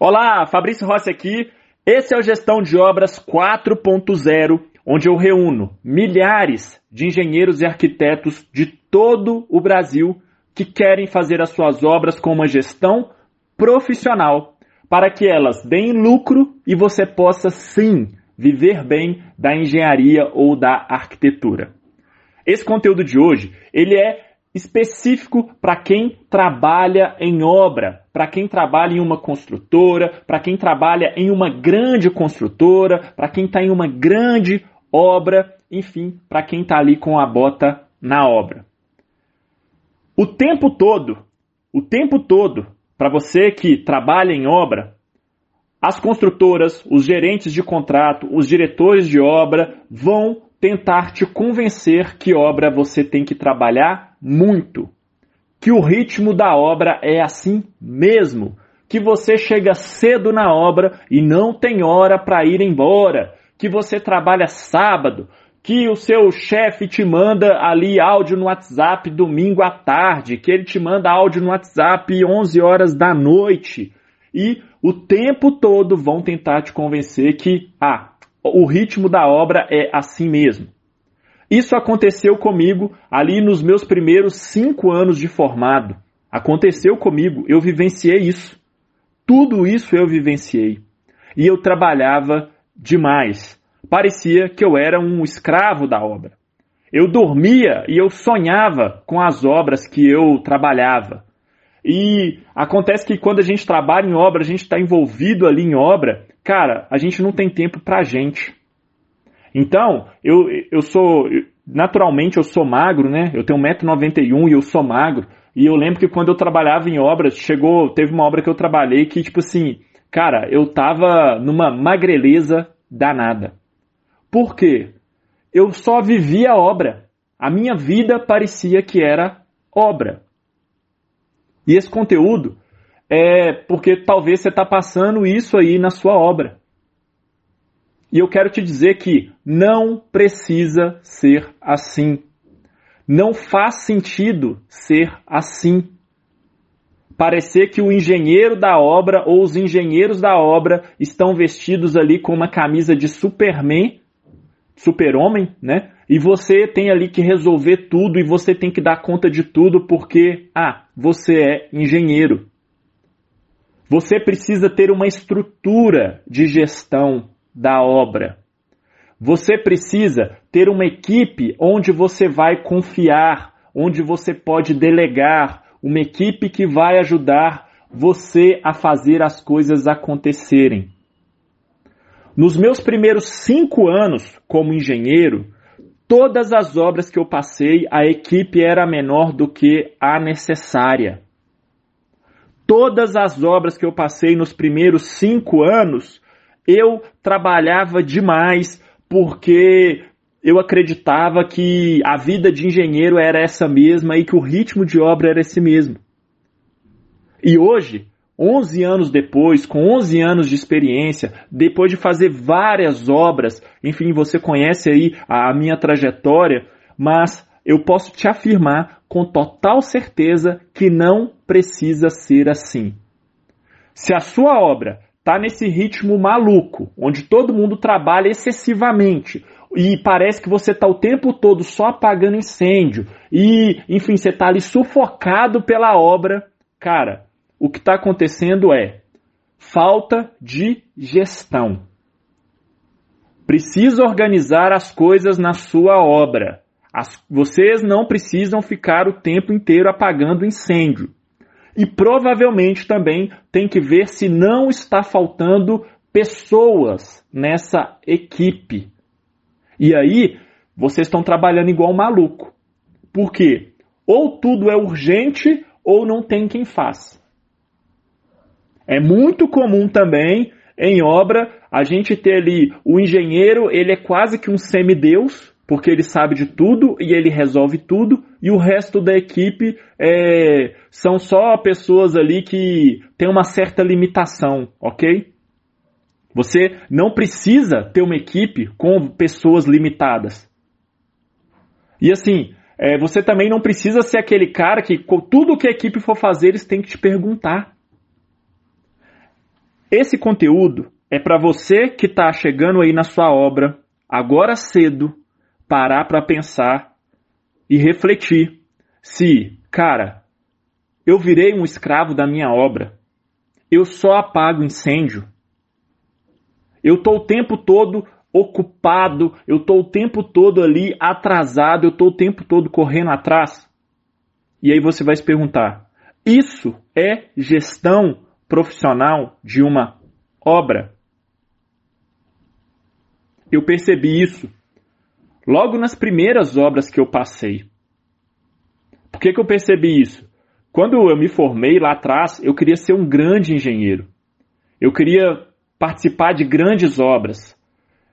Olá, Fabrício Rossi aqui. Esse é o Gestão de Obras 4.0, onde eu reúno milhares de engenheiros e arquitetos de todo o Brasil que querem fazer as suas obras com uma gestão profissional, para que elas deem lucro e você possa sim viver bem da engenharia ou da arquitetura. Esse conteúdo de hoje, ele é específico para quem trabalha em obra, para quem trabalha em uma construtora, para quem trabalha em uma grande construtora, para quem está em uma grande obra, enfim, para quem está ali com a bota na obra. O tempo todo, o tempo todo, para você que trabalha em obra, as construtoras, os gerentes de contrato, os diretores de obra vão tentar te convencer que obra você tem que trabalhar muito, que o ritmo da obra é assim mesmo, que você chega cedo na obra e não tem hora para ir embora, que você trabalha sábado, que o seu chefe te manda ali áudio no WhatsApp domingo à tarde, que ele te manda áudio no WhatsApp 11 horas da noite e o tempo todo vão tentar te convencer que ah, o ritmo da obra é assim mesmo. Isso aconteceu comigo ali nos meus primeiros cinco anos de formado. Aconteceu comigo, eu vivenciei isso. Tudo isso eu vivenciei. E eu trabalhava demais. Parecia que eu era um escravo da obra. Eu dormia e eu sonhava com as obras que eu trabalhava. E acontece que quando a gente trabalha em obra, a gente está envolvido ali em obra, cara, a gente não tem tempo pra gente. Então, eu, eu sou, naturalmente eu sou magro, né? Eu tenho 1,91m e eu sou magro. E eu lembro que quando eu trabalhava em obras, chegou, teve uma obra que eu trabalhei que, tipo assim, cara, eu tava numa magreleza danada. Por quê? Eu só vivia obra. A minha vida parecia que era obra. E esse conteúdo é porque talvez você está passando isso aí na sua obra. E eu quero te dizer que não precisa ser assim. Não faz sentido ser assim. Parecer que o engenheiro da obra ou os engenheiros da obra estão vestidos ali com uma camisa de Superman, super-homem, né? E você tem ali que resolver tudo e você tem que dar conta de tudo porque, ah, você é engenheiro. Você precisa ter uma estrutura de gestão da obra. Você precisa ter uma equipe onde você vai confiar, onde você pode delegar, uma equipe que vai ajudar você a fazer as coisas acontecerem. Nos meus primeiros cinco anos como engenheiro, todas as obras que eu passei, a equipe era menor do que a necessária. Todas as obras que eu passei nos primeiros cinco anos, eu trabalhava demais porque eu acreditava que a vida de engenheiro era essa mesma e que o ritmo de obra era esse mesmo. E hoje, 11 anos depois, com 11 anos de experiência, depois de fazer várias obras, enfim, você conhece aí a minha trajetória, mas eu posso te afirmar com total certeza que não precisa ser assim. Se a sua obra está nesse ritmo maluco, onde todo mundo trabalha excessivamente, e parece que você está o tempo todo só apagando incêndio, e, enfim, você está ali sufocado pela obra, cara, o que está acontecendo é falta de gestão. Precisa organizar as coisas na sua obra. As, vocês não precisam ficar o tempo inteiro apagando incêndio. E provavelmente também tem que ver se não está faltando pessoas nessa equipe. E aí, vocês estão trabalhando igual maluco. Por quê? Ou tudo é urgente ou não tem quem faz. É muito comum também em obra a gente ter ali o engenheiro, ele é quase que um semideus, porque ele sabe de tudo e ele resolve tudo, e o resto da equipe é, são só pessoas ali que têm uma certa limitação, ok? Você não precisa ter uma equipe com pessoas limitadas. E assim, é, você também não precisa ser aquele cara que tudo que a equipe for fazer eles têm que te perguntar. Esse conteúdo é para você que está chegando aí na sua obra, agora cedo, parar para pensar e refletir se, cara, eu virei um escravo da minha obra, eu só apago incêndio, eu estou o tempo todo ocupado, eu estou o tempo todo ali atrasado, eu estou o tempo todo correndo atrás. E aí você vai se perguntar: isso é gestão profissional de uma obra? Eu percebi isso logo nas primeiras obras que eu passei. Por que, que eu percebi isso? Quando eu me formei lá atrás, eu queria ser um grande engenheiro. Eu queria participar de grandes obras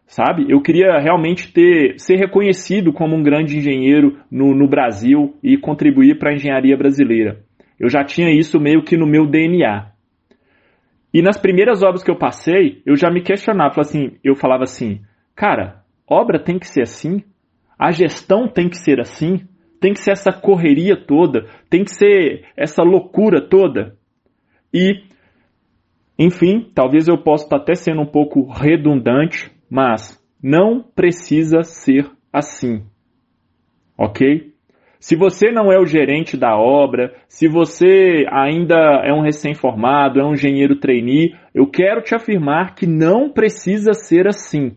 sabe? Eu queria realmente ter ser reconhecido como um grande engenheiro no, no Brasil e contribuir para a engenharia brasileira. Eu já tinha isso meio que no meu DNA. E nas primeiras obras que eu passei, eu já me questionava, assim, eu falava assim, cara, obra tem que ser assim, a gestão tem que ser assim, tem que ser essa correria toda, tem que ser essa loucura toda. E, enfim, talvez eu possa estar até sendo um pouco redundante, mas não precisa ser assim. Ok? Se você não é o gerente da obra, se você ainda é um recém-formado, é um engenheiro trainee, eu quero te afirmar que não precisa ser assim.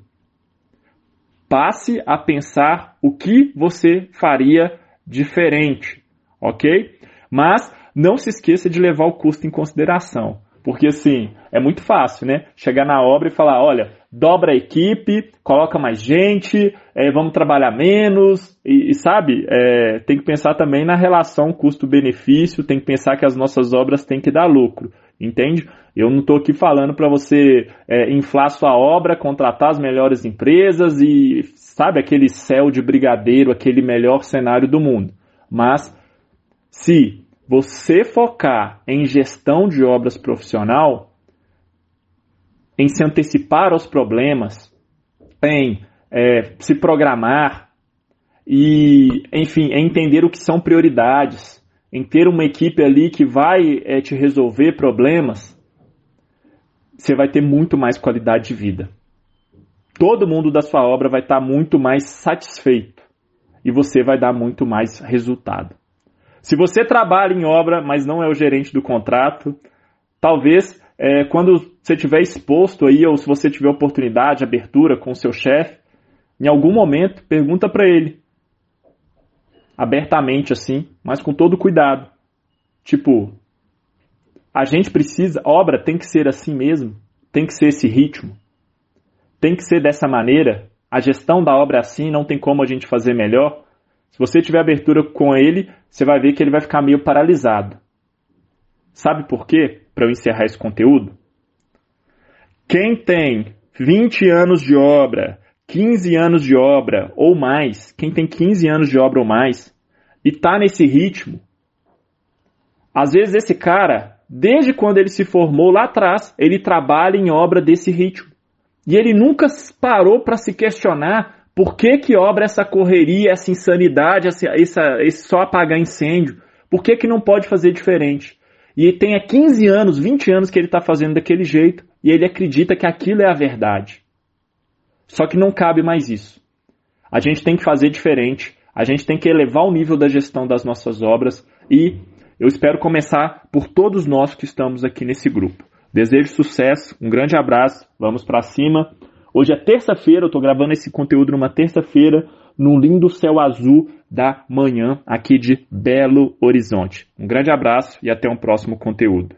Passe a pensar o que você faria diferente, ok? Mas não se esqueça de levar o custo em consideração. Porque assim, é muito fácil, né? Chegar na obra e falar, olha, dobra a equipe, coloca mais gente, é, vamos trabalhar menos, e, e sabe, é, tem que pensar também na relação custo-benefício, tem que pensar que as nossas obras têm que dar lucro, entende? Eu não estou aqui falando para você é, inflar sua obra, contratar as melhores empresas e, sabe, aquele céu de brigadeiro, aquele melhor cenário do mundo. Mas, se você focar em gestão de obras profissional, em se antecipar aos problemas, em é, se programar e, enfim, entender o que são prioridades, em ter uma equipe ali que vai é, te resolver problemas, você vai ter muito mais qualidade de vida. Todo mundo da sua obra vai estar muito mais satisfeito e você vai dar muito mais resultado. Se você trabalha em obra, mas não é o gerente do contrato, talvez é, quando você tiver exposto aí, ou se você tiver oportunidade, abertura com o seu chefe, em algum momento, pergunta para ele. Abertamente assim, mas com todo cuidado. Tipo, a gente precisa, obra tem que ser assim mesmo, tem que ser esse ritmo, tem que ser dessa maneira. A gestão da obra é assim, não tem como a gente fazer melhor. Se você tiver abertura com ele, você vai ver que ele vai ficar meio paralisado. Sabe por quê? Para eu encerrar esse conteúdo. Quem tem 20 anos de obra, 15 anos de obra ou mais, quem tem 15 anos de obra ou mais e tá nesse ritmo, às vezes esse cara, desde quando ele se formou lá atrás, ele trabalha em obra desse ritmo. E ele nunca parou para se questionar por que que obra essa correria, essa insanidade, essa, essa, esse só apagar incêndio. Por que que não pode fazer diferente? E tem há 15 anos, 20 anos que ele está fazendo daquele jeito e ele acredita que aquilo é a verdade. Só que não cabe mais isso. A gente tem que fazer diferente, a gente tem que elevar o nível da gestão das nossas obras e eu espero começar por todos nós que estamos aqui nesse grupo. Desejo sucesso, um grande abraço, vamos para cima. Hoje é terça-feira, eu estou gravando esse conteúdo numa terça-feira, num lindo céu azul da manhã aqui de Belo Horizonte. Um grande abraço e até um próximo conteúdo.